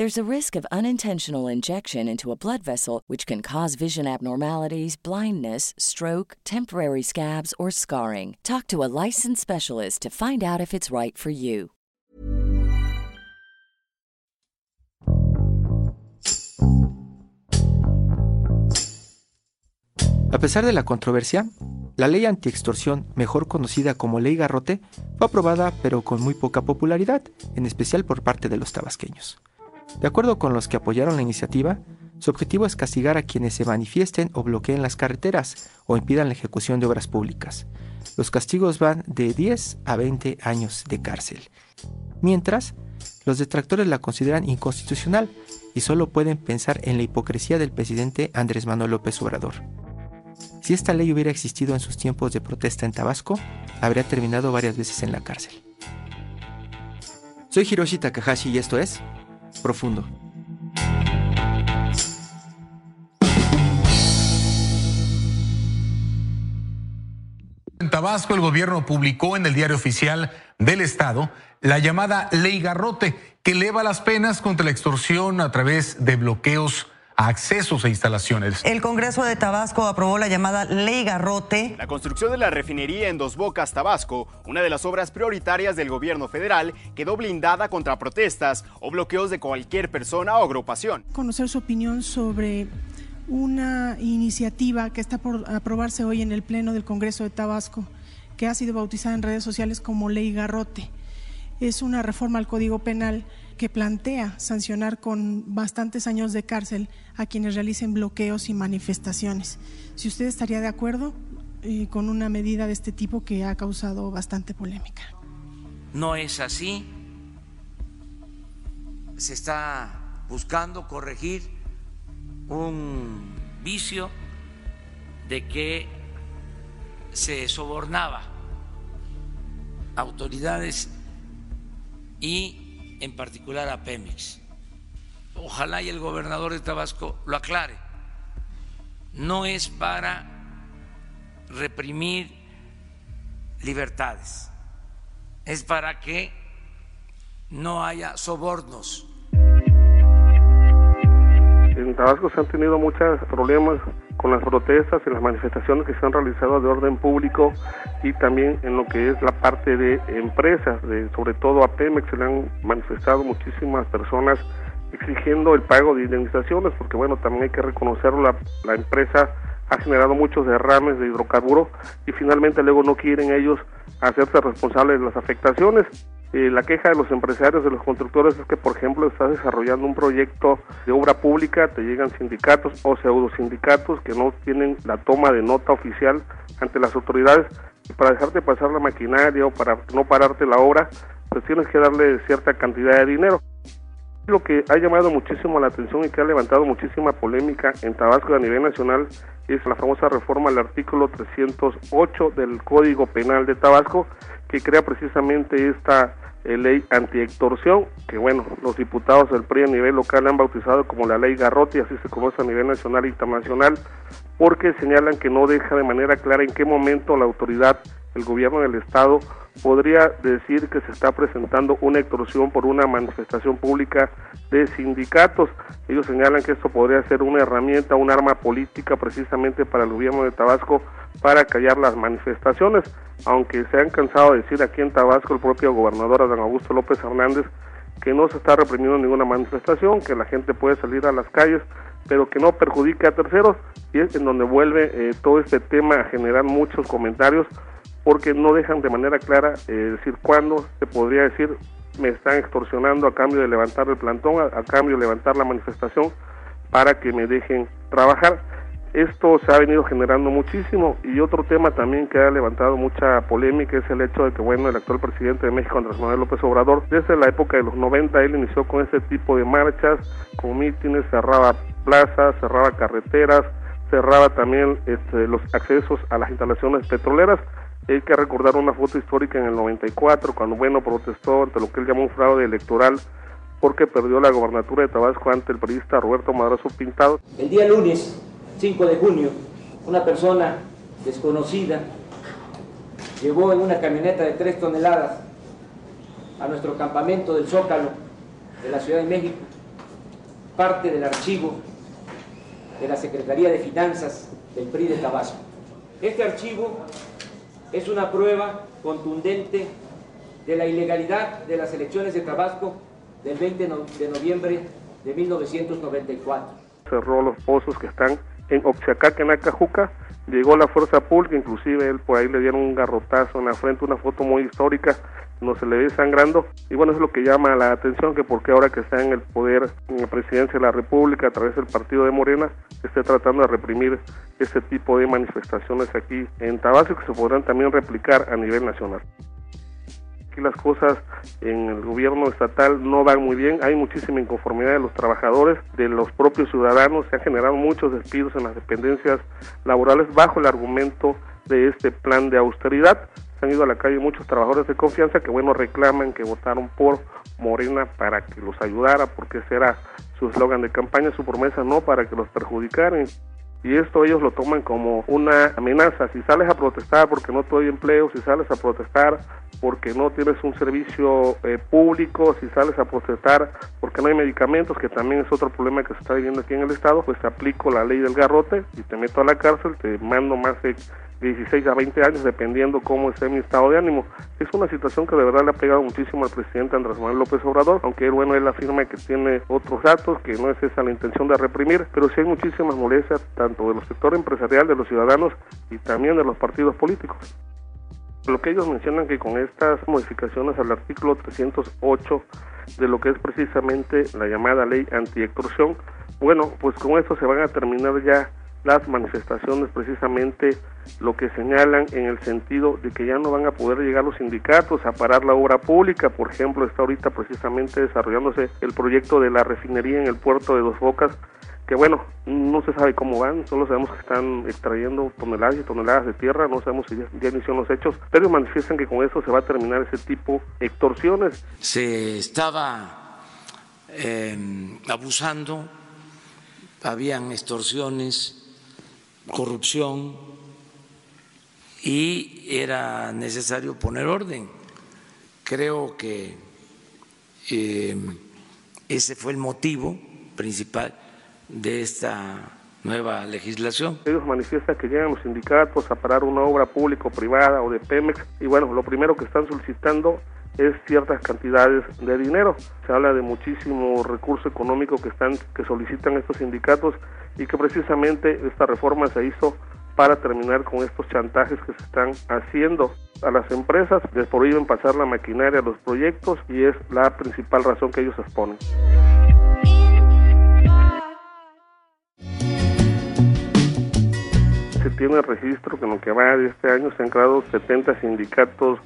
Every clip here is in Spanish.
There's a risk of unintentional injection into a blood vessel, which can cause vision abnormalities, blindness, stroke, temporary scabs, or scarring. Talk to a licensed specialist to find out if it's right for you. A pesar de la controversia, la ley antiextorsión, mejor conocida como Ley Garrote, fue aprobada pero con muy poca popularidad, en especial por parte de los tabasqueños. De acuerdo con los que apoyaron la iniciativa, su objetivo es castigar a quienes se manifiesten o bloqueen las carreteras o impidan la ejecución de obras públicas. Los castigos van de 10 a 20 años de cárcel. Mientras, los detractores la consideran inconstitucional y solo pueden pensar en la hipocresía del presidente Andrés Manuel López Obrador. Si esta ley hubiera existido en sus tiempos de protesta en Tabasco, habría terminado varias veces en la cárcel. Soy Hiroshi Takahashi y esto es Profundo. En Tabasco, el gobierno publicó en el diario oficial del Estado la llamada Ley Garrote, que eleva las penas contra la extorsión a través de bloqueos accesos a instalaciones. El Congreso de Tabasco aprobó la llamada Ley Garrote. La construcción de la refinería en Dos Bocas, Tabasco, una de las obras prioritarias del gobierno federal, quedó blindada contra protestas o bloqueos de cualquier persona o agrupación. Conocer su opinión sobre una iniciativa que está por aprobarse hoy en el Pleno del Congreso de Tabasco, que ha sido bautizada en redes sociales como Ley Garrote. Es una reforma al Código Penal que plantea sancionar con bastantes años de cárcel a quienes realicen bloqueos y manifestaciones. Si usted estaría de acuerdo eh, con una medida de este tipo que ha causado bastante polémica. No es así. Se está buscando corregir un vicio de que se sobornaba autoridades y en particular a Pemex. Ojalá y el gobernador de Tabasco lo aclare. No es para reprimir libertades, es para que no haya sobornos. En Tabasco se han tenido muchos problemas con las protestas y las manifestaciones que se han realizado de orden público y también en lo que es la parte de empresas, de, sobre todo a Pemex se le han manifestado muchísimas personas exigiendo el pago de indemnizaciones, porque bueno, también hay que reconocerlo, la, la empresa ha generado muchos derrames de hidrocarburos y finalmente luego no quieren ellos hacerse responsables de las afectaciones. Eh, la queja de los empresarios, de los constructores, es que, por ejemplo, estás desarrollando un proyecto de obra pública, te llegan sindicatos o pseudo sindicatos que no tienen la toma de nota oficial ante las autoridades y para dejarte pasar la maquinaria o para no pararte la obra, pues tienes que darle cierta cantidad de dinero. Lo que ha llamado muchísimo la atención y que ha levantado muchísima polémica en Tabasco a nivel nacional es la famosa reforma al artículo 308 del Código Penal de Tabasco, que crea precisamente esta eh, ley anti-extorsión, que bueno, los diputados del PRI a nivel local han bautizado como la ley Garrote, así se conoce a nivel nacional e internacional, porque señalan que no deja de manera clara en qué momento la autoridad, el gobierno del Estado, podría decir que se está presentando una extorsión por una manifestación pública de sindicatos. Ellos señalan que esto podría ser una herramienta, un arma política precisamente para el gobierno de Tabasco para callar las manifestaciones, aunque se han cansado de decir aquí en Tabasco el propio gobernador Adán Augusto López Hernández que no se está reprimiendo ninguna manifestación, que la gente puede salir a las calles, pero que no perjudique a terceros, y es en donde vuelve eh, todo este tema a generar muchos comentarios porque no dejan de manera clara eh, decir cuándo se podría decir me están extorsionando a cambio de levantar el plantón, a, cambio de levantar la manifestación para que me dejen trabajar. Esto se ha venido generando muchísimo y otro tema también que ha levantado mucha polémica es el hecho de que, bueno, el actual presidente de México, Andrés Manuel López Obrador, desde la época de los 90, él inició con este tipo de marchas, con mítines, cerraba plazas, cerraba carreteras, cerraba también este, los accesos a las instalaciones petroleras. Hay que recordar una foto histórica en el 94, cuando Bueno protestó ante lo que él llamó un fraude electoral porque perdió la gobernatura de Tabasco ante el periodista Roberto Madrazo Pintado. El día lunes 5 de junio, una persona desconocida llevó en una camioneta de 3 toneladas a nuestro campamento del Zócalo de la Ciudad de México parte del archivo de la Secretaría de Finanzas del PRI de Tabasco. Este archivo es una prueba contundente de la ilegalidad de las elecciones de Tabasco del 20 de noviembre de 1994. Cerró los pozos que están en Oaxaca, en Acajuca, llegó la fuerza pública, inclusive él por ahí le dieron un garrotazo en la frente, una foto muy histórica, no se le ve sangrando, y bueno, es lo que llama la atención, que porque ahora que está en el poder, en la presidencia de la República, a través del partido de Morena, esté tratando de reprimir este tipo de manifestaciones aquí en Tabasco, que se podrán también replicar a nivel nacional. Aquí las cosas en el gobierno estatal no van muy bien, hay muchísima inconformidad de los trabajadores, de los propios ciudadanos, se han generado muchos despidos en las dependencias laborales bajo el argumento de este plan de austeridad. Se han ido a la calle muchos trabajadores de confianza que, bueno, reclaman que votaron por Morena para que los ayudara, porque ese era su eslogan de campaña, su promesa no para que los perjudicaran y esto ellos lo toman como una amenaza. Si sales a protestar porque no te doy empleo, si sales a protestar porque no tienes un servicio eh, público, si sales a protestar porque no hay medicamentos, que también es otro problema que se está viviendo aquí en el Estado, pues te aplico la ley del garrote y te meto a la cárcel, te mando más de 16 a 20 años, dependiendo cómo esté mi estado de ánimo. Es una situación que de verdad le ha pegado muchísimo al presidente Andrés Manuel López Obrador, aunque bueno, él afirma que tiene otros datos, que no es esa la intención de reprimir, pero sí hay muchísimas molestias, tanto de los sectores empresarial, de los ciudadanos y también de los partidos políticos. Lo que ellos mencionan que con estas modificaciones al artículo 308 de lo que es precisamente la llamada ley anti-extorsión, bueno, pues con esto se van a terminar ya las manifestaciones precisamente lo que señalan en el sentido de que ya no van a poder llegar los sindicatos a parar la obra pública, por ejemplo, está ahorita precisamente desarrollándose el proyecto de la refinería en el puerto de Dos Bocas, que bueno, no se sabe cómo van, solo sabemos que están extrayendo toneladas y toneladas de tierra, no sabemos si ya, iniciaron los hechos, pero manifiestan que con eso se va a terminar ese tipo de extorsiones. Se estaba eh, abusando, habían extorsiones, corrupción y era necesario poner orden. Creo que eh, ese fue el motivo principal de esta nueva legislación. Ellos manifiestan que llegan los sindicatos a parar una obra pública o privada o de Pemex y bueno, lo primero que están solicitando es ciertas cantidades de dinero. Se habla de muchísimo recurso económico que están que solicitan estos sindicatos y que precisamente esta reforma se hizo para terminar con estos chantajes que se están haciendo a las empresas, les prohíben pasar la maquinaria a los proyectos y es la principal razón que ellos exponen. Se tiene registro que en lo que va de este año se han creado 70 sindicatos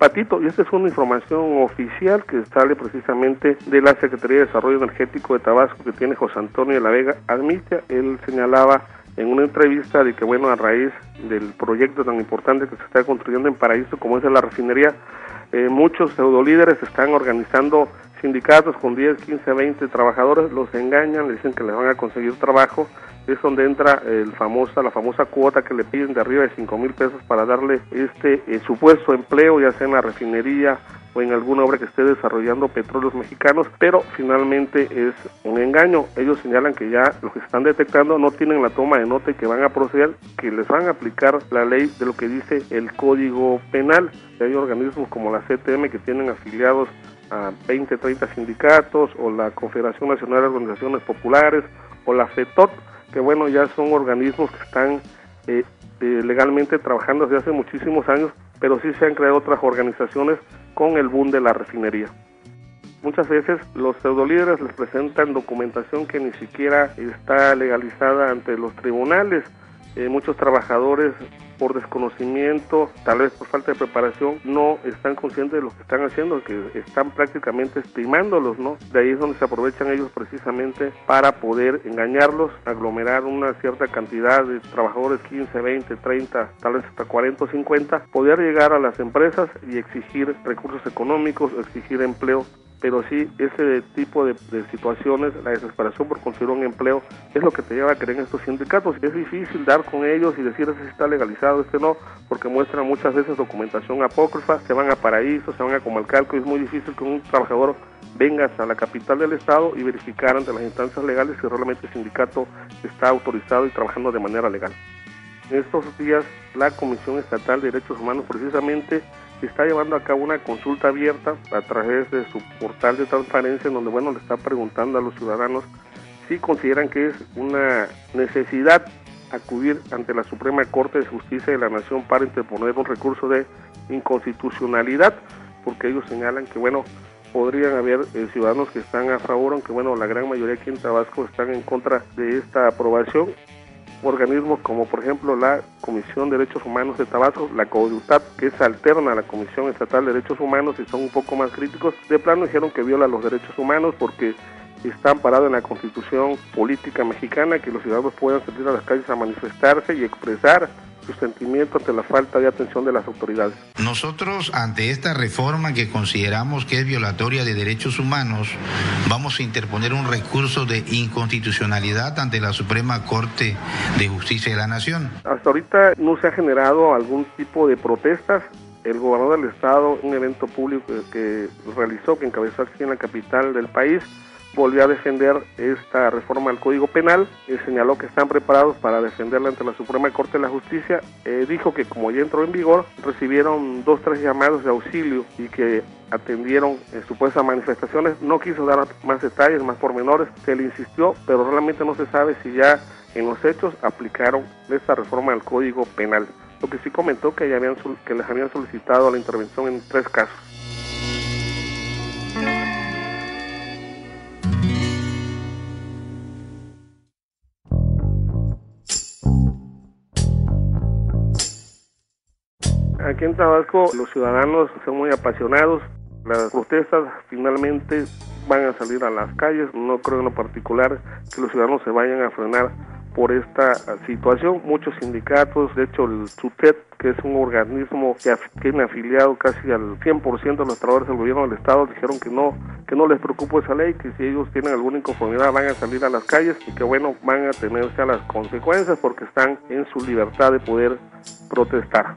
Patito, y esta es una información oficial que sale precisamente de la Secretaría de Desarrollo Energético de Tabasco que tiene José Antonio de la Vega Admitia. Él señalaba en una entrevista de que, bueno, a raíz del proyecto tan importante que se está construyendo en Paraíso como es la refinería, eh, muchos pseudolíderes están organizando sindicatos con 10, 15, 20 trabajadores, los engañan, le dicen que les van a conseguir trabajo es donde entra el famosa, la famosa cuota que le piden de arriba de 5 mil pesos para darle este eh, supuesto empleo, ya sea en la refinería o en alguna obra que esté desarrollando petróleos mexicanos, pero finalmente es un engaño. Ellos señalan que ya los que están detectando no tienen la toma de nota y que van a proceder, que les van a aplicar la ley de lo que dice el Código Penal. Hay organismos como la CTM que tienen afiliados a 20, 30 sindicatos o la Confederación Nacional de Organizaciones Populares o la FETOT que bueno, ya son organismos que están eh, eh, legalmente trabajando desde hace muchísimos años, pero sí se han creado otras organizaciones con el boom de la refinería. Muchas veces los pseudolíderes les presentan documentación que ni siquiera está legalizada ante los tribunales. Eh, muchos trabajadores por desconocimiento, tal vez por falta de preparación, no están conscientes de lo que están haciendo, que están prácticamente estimándolos, ¿no? De ahí es donde se aprovechan ellos precisamente para poder engañarlos, aglomerar una cierta cantidad de trabajadores, 15, 20, 30, tal vez hasta 40 o 50, poder llegar a las empresas y exigir recursos económicos, exigir empleo pero sí ese tipo de, situaciones, la desesperación por conseguir un empleo, es lo que te lleva a creer en estos sindicatos. Es difícil dar con ellos y decir si está legalizado, este no, porque muestran muchas veces documentación apócrifa, se van a paraísos, se van a Comalcalco, y es muy difícil que un trabajador venga hasta la capital del estado y verificar ante las instancias legales si realmente el sindicato está autorizado y trabajando de manera legal. En estos días, la Comisión Estatal de Derechos Humanos precisamente está llevando a cabo una consulta abierta a través de su portal de transparencia en donde bueno le está preguntando a los ciudadanos si consideran que es una necesidad acudir ante la Suprema Corte de Justicia de la Nación para interponer un recurso de inconstitucionalidad, porque ellos señalan que bueno podrían haber eh, ciudadanos que están a favor, aunque bueno la gran mayoría aquí en Tabasco están en contra de esta aprobación organismos como por ejemplo la Comisión de Derechos Humanos de Tabasco, la CODUTAP, que es alterna a la Comisión Estatal de Derechos Humanos y son un poco más críticos, de plano dijeron que viola los derechos humanos porque está amparado en la constitución política mexicana que los ciudadanos puedan salir a las calles a manifestarse y expresar su sentimiento ante la falta de atención de las autoridades. Nosotros, ante esta reforma que consideramos que es violatoria de derechos humanos, vamos a interponer un recurso de inconstitucionalidad ante la Suprema Corte de Justicia de la Nación. Hasta ahorita no se ha generado algún tipo de protestas el gobernador del estado, un evento público que realizó, que encabezó aquí en la capital del país, volvió a defender esta reforma al Código Penal, y señaló que están preparados para defenderla ante la Suprema Corte de la Justicia, eh, dijo que como ya entró en vigor, recibieron dos, tres llamados de auxilio y que atendieron eh, supuestas manifestaciones, no quiso dar más detalles, más pormenores, se le insistió, pero realmente no se sabe si ya en los hechos aplicaron esta reforma al Código Penal. Lo que sí comentó que, ya habían, que les habían solicitado la intervención en tres casos. Aquí en Tabasco los ciudadanos son muy apasionados. Las protestas finalmente van a salir a las calles. No creo en lo particular que los ciudadanos se vayan a frenar por esta situación. Muchos sindicatos, de hecho el SUTET, que es un organismo que tiene afiliado casi al 100% de los trabajadores del gobierno del estado, dijeron que no que no les preocupa esa ley, que si ellos tienen alguna inconformidad van a salir a las calles y que bueno, van a tenerse a las consecuencias porque están en su libertad de poder protestar.